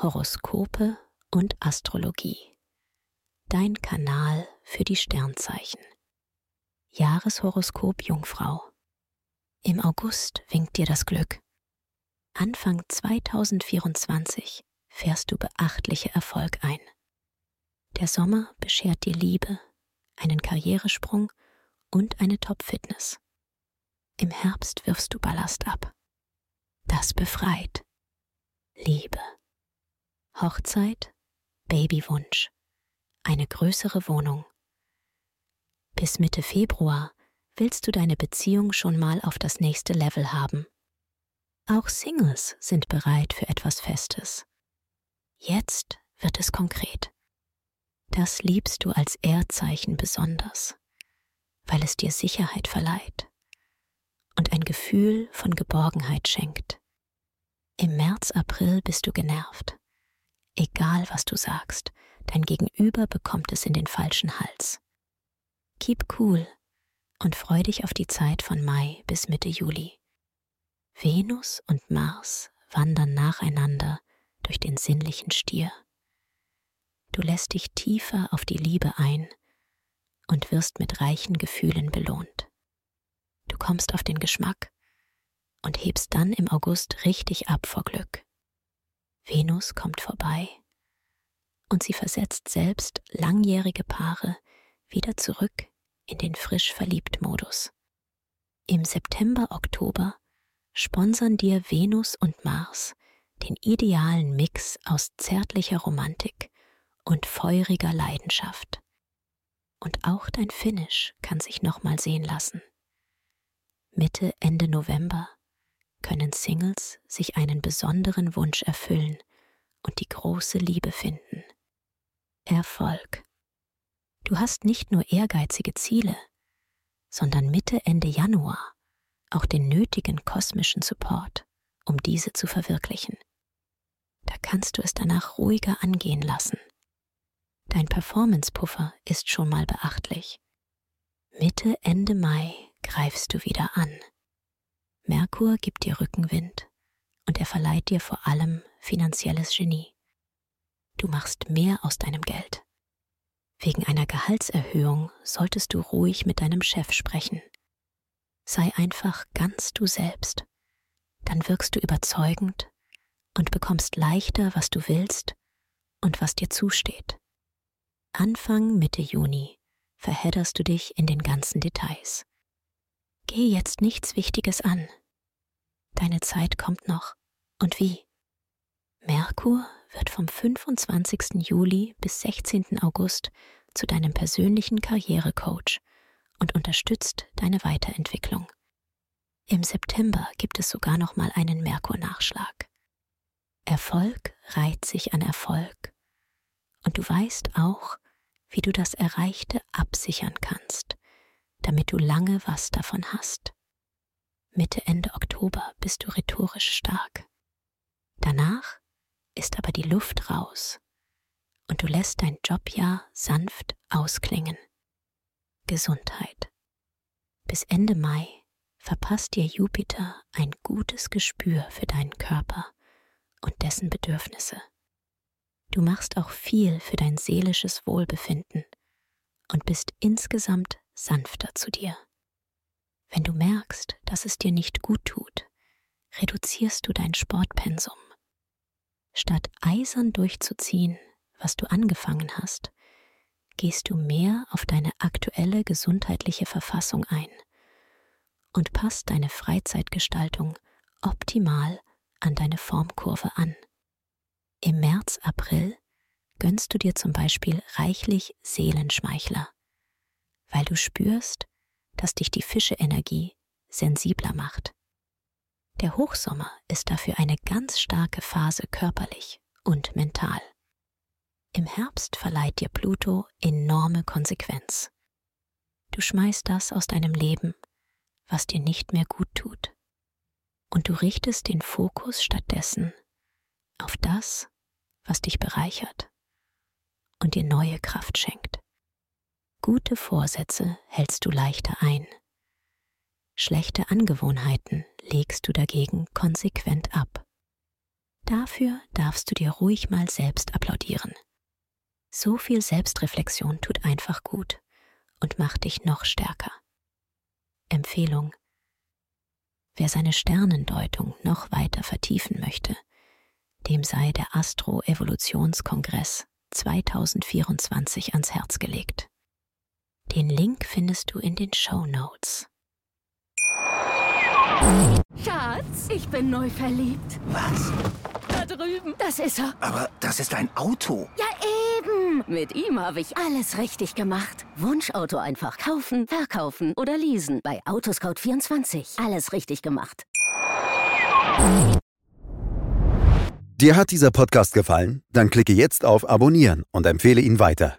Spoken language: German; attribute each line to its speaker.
Speaker 1: Horoskope und Astrologie. Dein Kanal für die Sternzeichen. Jahreshoroskop Jungfrau. Im August winkt dir das Glück. Anfang 2024 fährst du beachtliche Erfolg ein. Der Sommer beschert dir Liebe, einen Karrieresprung und eine Top-Fitness. Im Herbst wirfst du Ballast ab. Das befreit. Liebe. Hochzeit, Babywunsch, eine größere Wohnung. Bis Mitte Februar willst du deine Beziehung schon mal auf das nächste Level haben. Auch Singles sind bereit für etwas Festes. Jetzt wird es konkret. Das liebst du als Erdzeichen besonders, weil es dir Sicherheit verleiht und ein Gefühl von Geborgenheit schenkt. Im März, April bist du genervt. Egal was du sagst, dein Gegenüber bekommt es in den falschen Hals. Keep cool und freu dich auf die Zeit von Mai bis Mitte Juli. Venus und Mars wandern nacheinander durch den sinnlichen Stier. Du lässt dich tiefer auf die Liebe ein und wirst mit reichen Gefühlen belohnt. Du kommst auf den Geschmack und hebst dann im August richtig ab vor Glück. Venus kommt vorbei und sie versetzt selbst langjährige Paare wieder zurück in den frisch verliebt Modus. Im September, Oktober sponsern dir Venus und Mars den idealen Mix aus zärtlicher Romantik und feuriger Leidenschaft. Und auch dein Finish kann sich nochmal sehen lassen. Mitte, Ende November können Singles sich einen besonderen Wunsch erfüllen und die große Liebe finden. Erfolg. Du hast nicht nur ehrgeizige Ziele, sondern Mitte, Ende Januar auch den nötigen kosmischen Support, um diese zu verwirklichen. Da kannst du es danach ruhiger angehen lassen. Dein Performance-Puffer ist schon mal beachtlich. Mitte, Ende Mai greifst du wieder an. Merkur gibt dir Rückenwind und er verleiht dir vor allem finanzielles Genie. Du machst mehr aus deinem Geld. Wegen einer Gehaltserhöhung solltest du ruhig mit deinem Chef sprechen. Sei einfach ganz du selbst. Dann wirkst du überzeugend und bekommst leichter, was du willst und was dir zusteht. Anfang Mitte Juni verhedderst du dich in den ganzen Details. Geh jetzt nichts Wichtiges an. Deine Zeit kommt noch. Und wie? Merkur wird vom 25. Juli bis 16. August zu deinem persönlichen Karrierecoach und unterstützt deine Weiterentwicklung. Im September gibt es sogar noch mal einen Merkur-Nachschlag. Erfolg reiht sich an Erfolg und du weißt auch, wie du das Erreichte absichern kannst damit du lange was davon hast. Mitte, Ende Oktober bist du rhetorisch stark. Danach ist aber die Luft raus und du lässt dein Jobjahr sanft ausklingen. Gesundheit. Bis Ende Mai verpasst dir Jupiter ein gutes Gespür für deinen Körper und dessen Bedürfnisse. Du machst auch viel für dein seelisches Wohlbefinden und bist insgesamt sanfter zu dir. Wenn du merkst, dass es dir nicht gut tut, reduzierst du dein Sportpensum. Statt eisern durchzuziehen, was du angefangen hast, gehst du mehr auf deine aktuelle gesundheitliche Verfassung ein und passt deine Freizeitgestaltung optimal an deine Formkurve an. Im März, April gönnst du dir zum Beispiel reichlich Seelenschmeichler weil du spürst, dass dich die Fische-Energie sensibler macht. Der Hochsommer ist dafür eine ganz starke Phase körperlich und mental. Im Herbst verleiht dir Pluto enorme Konsequenz. Du schmeißt das aus deinem Leben, was dir nicht mehr gut tut. Und du richtest den Fokus stattdessen auf das, was dich bereichert und dir neue Kraft schenkt. Gute Vorsätze hältst du leichter ein. Schlechte Angewohnheiten legst du dagegen konsequent ab. Dafür darfst du dir ruhig mal selbst applaudieren. So viel Selbstreflexion tut einfach gut und macht dich noch stärker. Empfehlung. Wer seine Sternendeutung noch weiter vertiefen möchte, dem sei der Astro-Evolutionskongress 2024 ans Herz gelegt. Den Link findest du in den Show Notes.
Speaker 2: Schatz, ich bin neu verliebt.
Speaker 3: Was?
Speaker 2: Da drüben. Das ist er.
Speaker 3: Aber das ist ein Auto.
Speaker 2: Ja, eben. Mit ihm habe ich alles richtig gemacht. Wunschauto einfach kaufen, verkaufen oder leasen. Bei Autoscout24. Alles richtig gemacht.
Speaker 4: Dir hat dieser Podcast gefallen? Dann klicke jetzt auf Abonnieren und empfehle ihn weiter.